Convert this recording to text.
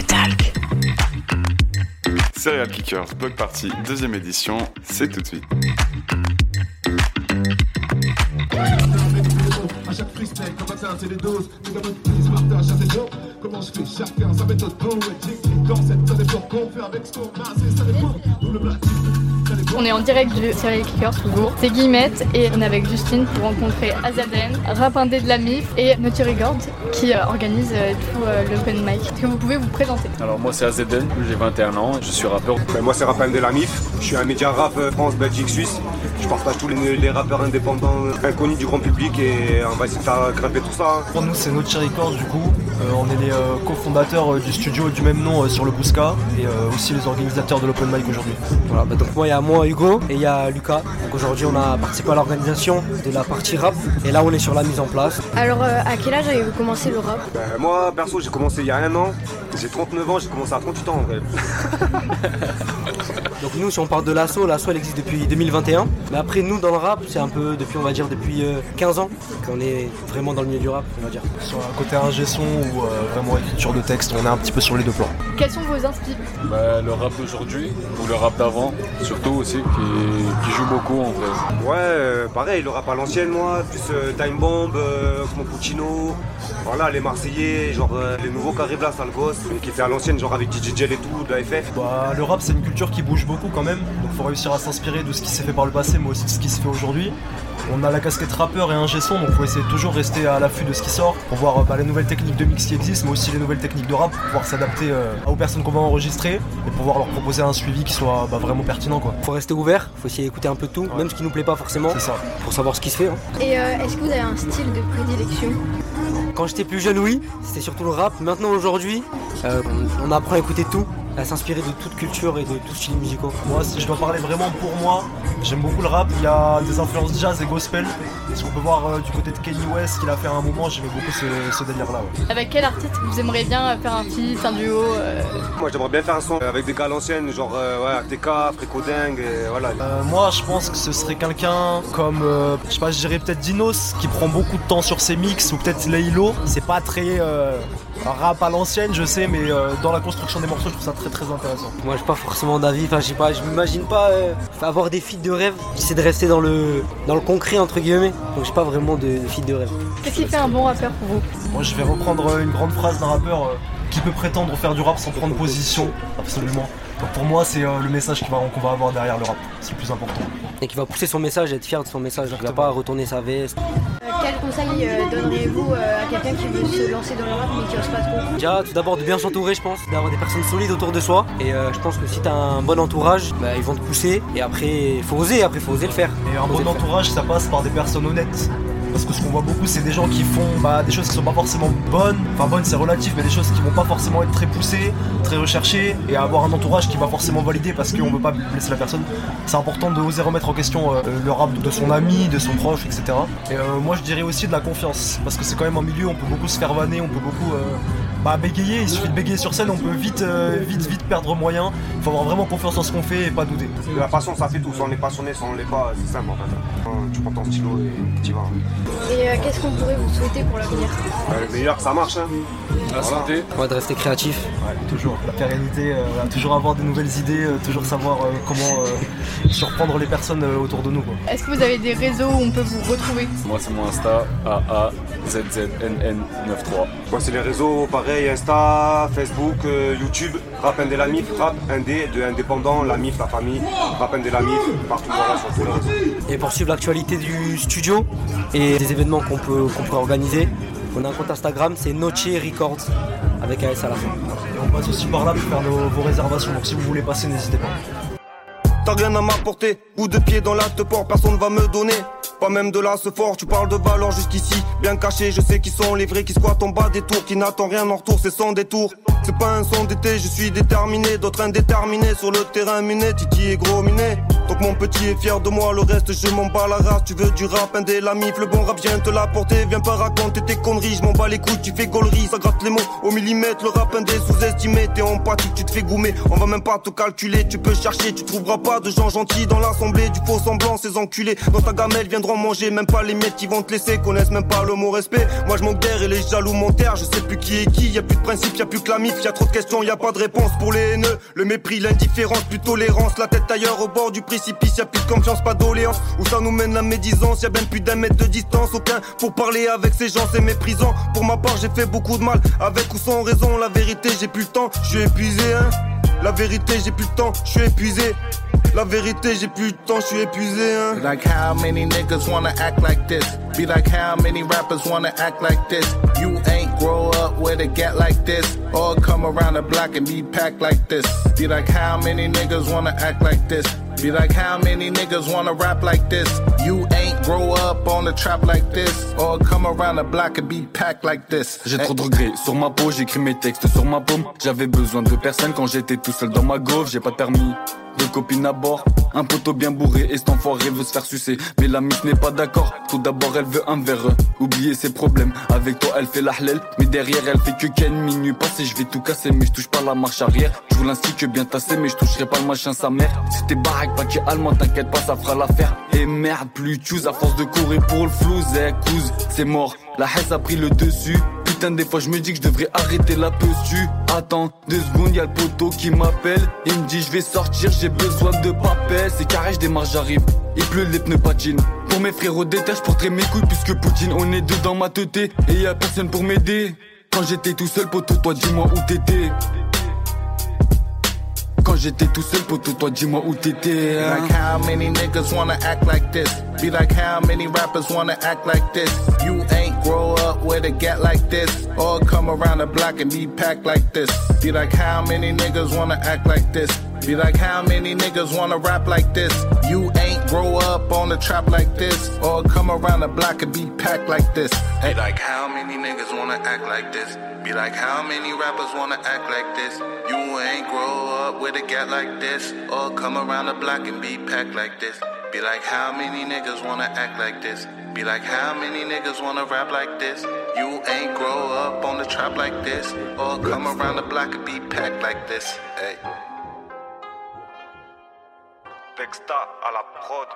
Talk. Serial Kickers Block Party, deuxième édition, c'est tout de suite. À chaque freestyle, comme matin, c'est les doses. Les gamins qui se partagent à tes jobs. Comment je fais chacun sa méthode poétique. Dans cette ça dépend qu'on fait avec ce qu'on a. C'est ça dépend. Nous le black. On est en direct du Serial Kicker toujours. C'est Guillemette et on est avec Justine pour rencontrer Azaden, rap indé de la MIF et Naughty Records qui euh, organise euh, tout euh, l'open mic. Est-ce que vous pouvez vous présenter? Alors moi c'est AZN, j'ai 21 ans, je suis rappeur. Ben, moi c'est Raphaël de la MIF, je suis un média rap France, Belgique, Suisse. Je partage tous les, les rappeurs indépendants inconnus du grand public et on va essayer de faire grimper tout ça. hein. Pour nous, c'est Naughty Records du coup. Euh, on est les euh, cofondateurs euh, du studio du même nom euh, sur le Bousca et euh, aussi les organisateurs de l'Open Mic aujourd'hui. Voilà, bah donc moi il y a moi Hugo et il y a Lucas. Donc aujourd'hui on a participé à l'organisation de la partie rap et là on est sur la mise en place. Alors, euh, à quel âge avez-vous commencé le rap? Ben, moi perso j'ai commencé il y a un an, j'ai 39 ans, j'ai commencé à 38 ans en vrai. Donc nous si on parle de l'assaut, l'assaut elle existe depuis 2021. Mais après nous dans le rap c'est un peu depuis on va dire depuis euh, 15 ans qu'on est vraiment dans le milieu du rap on va dire. Sur un côté ingé son ou euh, vraiment écriture de texte, on est un petit peu sur les deux plans. Quels sont vos inspirations? Bah, le rap d'aujourd'hui, ou le rap d'avant, surtout aussi, qui, qui joue beaucoup en vrai. Ouais, euh, pareil, le rap à l'ancienne moi, plus euh, Time Bomb, euh, Oxmo Puccino, voilà les Marseillais, genre euh, les nouveaux qui arrivent là, mais qui étaient à l'ancienne, genre avec DJ Gel et tout, de la FF. Bah, le rap c'est une culture qui bouge beaucoup quand même, donc faut réussir à s'inspirer de ce qui s'est fait par le passé mais aussi de ce qui se fait aujourd'hui. On a la casquette rappeur et un son, donc faut essayer de toujours rester à l'affût de ce qui sort pour voir euh, bah, les nouvelles techniques de mix qui existent, mais aussi les nouvelles techniques de rap pour pouvoir s'adapter euh, aux personnes qu'on va enregistrer et pouvoir leur proposer un suivi qui soit bah, vraiment pertinent quoi. Faut rester ouvert, faut essayer d'écouter un peu de tout, même ce qui nous plaît pas forcément, C'est ça. pour savoir ce qui se fait. hein. Et euh, est-ce que vous avez un style de prédilection? Quand j'étais plus jeune oui, c'était surtout le rap. Maintenant aujourd'hui euh, on apprend à écouter tout, à s'inspirer de toute culture et de tout style musicaux. Moi, si je dois parler vraiment pour moi, j'aime beaucoup le rap. Il y a des influences jazz et gospel. Et ce qu'on peut voir euh, du côté de Kanye West qu'il a fait à un moment, j'aimais beaucoup ce, ce délire-là. ouais. Avec quel artiste vous aimeriez bien faire un feat, un duo euh, Moi j'aimerais bien faire un son avec des gars à l'ancienne, genre euh, ouais, ATK, Fréco Dingue, et voilà. Euh, moi, je pense que ce serait quelqu'un comme, euh, je sais pas, je dirais peut-être Dinos, qui prend beaucoup de temps sur ses mix, ou peut-être Laylo. C'est pas très euh, rap à l'ancienne, je sais, mais euh, dans la construction des morceaux, je trouve ça très très intéressant. Moi j'ai pas forcément d'avis, enfin je sais pas, je m'imagine pas euh, avoir des feats de rêve, j'essaie de rester dans le dans le concret entre guillemets, donc j'ai pas vraiment de, de de rêve. Qu'est-ce qui fait un bon rappeur pour vous? Moi, je vais reprendre une grande phrase d'un rappeur euh, qui peut prétendre faire du rap sans prendre position, absolument. Donc pour moi, c'est euh, le message va- qu'on va avoir derrière le rap, c'est le plus important. Et qui va pousser son message, être fier de son message, qui va pas retourner sa veste. Euh, Quel conseil euh, donneriez-vous euh, à quelqu'un qui veut se lancer dans le rap mais qui ose pas trop? Déjà tout d'abord de bien s'entourer je pense, d'avoir des personnes solides autour de soi. Et euh, je pense que si t'as un bon entourage, bah, ils vont te pousser. Et après, faut oser, après faut oser le faire. Et un bon entourage, ça passe par des personnes honnêtes. Parce que ce qu'on voit beaucoup, c'est des gens qui font bah, des choses qui sont pas forcément bonnes. Enfin, bonnes, c'est relatif, mais des choses qui vont pas forcément être très poussées, très recherchées. Et avoir un entourage qui va forcément valider parce qu'on veut pas blesser la personne. C'est important de oser remettre en question euh, le rap de son ami, de son proche, etc. Et euh, moi, je dirais aussi de la confiance. Parce que c'est quand même un milieu où on peut beaucoup se faire vanner, on peut beaucoup. euh, bah, bégayer, il suffit de bégayer sur scène, on peut vite, euh, vite, vite perdre moyen. Il faut avoir vraiment confiance en ce qu'on fait et pas douter. La passion ça fait tout, si on est passionné, si on l'est pas, c'est simple en fait. Hein, Tu prends ton stylo et tu y vas. Et euh, qu'est-ce qu'on pourrait vous souhaiter pour l'avenir Ouais, le meilleur ça marche hein. La Voilà. santé, Ouais, de rester créatif. Ouais, toujours. La pérennité, euh, toujours avoir de nouvelles idées, euh, toujours savoir euh, comment euh, surprendre les personnes euh, autour de nous. Est-ce que vous avez des réseaux où on peut vous retrouver? Moi c'est mon Insta, AAZZNN93. Moi c'est les réseaux pareil, Insta, Facebook, euh, YouTube, Rap la MIF, Rap Indé de indépendant, la MIF, la famille, Rap la MIF, partout voilà sur tous. Et pour suivre l'actualité du studio et des événements qu'on peut qu'on pourrait organiser, on a un compte Instagram, c'est Noche Records avec un S à la fin. Et on passe aussi par là pour faire vos réservations, donc si vous voulez passer, n'hésitez pas. T'as rien à m'apporter, coup de pied dans l'acte port, personne va me donner. Pas même de là fort, tu parles de valeur jusqu'ici, bien caché, je sais qui sont les vrais qui squattent en bas des tours, qui n'attendent rien en retour, c'est sans détour. C'est pas un son d'été, je suis déterminé, d'autres indéterminés sur le terrain miné, Titi est gros miné. Donc mon petit est fier de moi, le reste je m'en bats la race. Tu veux du rap, indé, la mif, le bon rap vient te l'apporter. Viens pas raconter tes conneries, je m'en bats les couilles, tu fais gaulerie, ça gratte les mots au millimètre. Le rap indé sous-estimé, t'es empathique, tu te fais goumer. On va même pas te calculer, tu peux chercher, tu trouveras pas de gens gentils dans l'assemblée. Du faux semblant, ces enculés dans ta gamelle viendront manger, même pas les mecs qui vont te laisser, connaissent même pas le mot respect. Moi je d'air et les jaloux monterent, je sais plus qui est qui, y a plus de principe, y a plus que la mif, y a trop de questions, y a pas de réponse pour les haineux. Le mépris, l'indifférence, plus tolérance, la tête ailleurs au bord du précipice, y a plus de confiance, pas doléance. Où ça nous mène la médisance, y a même plus d'un mètre de distance, aucun pour parler avec ces gens, c'est méprisant. Pour ma part, j'ai fait beaucoup de mal, avec ou sans raison, la vérité, j'ai plus le temps, je suis épuisé, hein. La vérité, j'ai plus le temps, je suis épuisé. La vérité, j'ai plus le temps, je suis épuisé, hein. Like how many niggas wanna act like this? Be like how many rappers wanna act like this? You ain't grow up with a get like this, or come around the block and be packed like this. Be like how many niggas wanna act like this? Be like how many niggas wanna rap like this? You ain't grow up on the trap like this, or come around the block and be packed like this. J'ai trop de regrets sur ma peau, j'écris mes textes sur ma paume. J'avais besoin de personne quand j'étais tout seul dans ma gauve, j'ai pas de permis. Deux copines à bord, un poteau bien bourré et cet enfoiré veut se faire sucer. Mais la miss n'est pas d'accord, tout d'abord elle veut un verre. Oublier ses problèmes, avec toi elle fait la halal. Mais derrière elle fait que ken, minuit passé, je vais tout casser. Mais je touche pas la marche arrière. Je vous que bien tassé, mais je toucherai pas le machin sa mère. C'était baraque, pas que allemand, t'inquiète pas, ça fera l'affaire. Et merde, plus choose à force de courir pour le flou, zé, c'est mort. La haine a pris le dessus. Des fois je me dis que je devrais arrêter la posture. Attends, deux secondes, y'a le poteau qui m'appelle. Il me dit je vais sortir, j'ai besoin de papel. C'est carré, je démarre, j'arrive. Il pleut, les pneus patinent. Pour mes frérots détache, je porterai mes couilles puisque Poutine, on est deux dans ma tête. Et y a personne pour m'aider. Quand j'étais tout seul, poteau, toi dis-moi où t'étais. Quand j'étais tout seul, poteau, toi dis-moi où t'étais. hein. Like how many niggas wanna act like this? Be like how many rappers wanna act like this? You ain't up with a get like this, or come around the block and be packed like this. Be like how many niggas wanna act like this? Be like how many niggas wanna rap like this? You ain't grow up on the trap like this, or come around the block and be packed like this. Be like how many niggas wanna act like this? Be like how many rappers wanna act like this? You ain't grow up with a get like this, or come around the block and be packed like this. Be like how many niggas wanna act like this? Be like how many niggas wanna rap like this? You ain't grow up on the trap like this, or come around the block and be packed like this. Hey. Texta à la prod.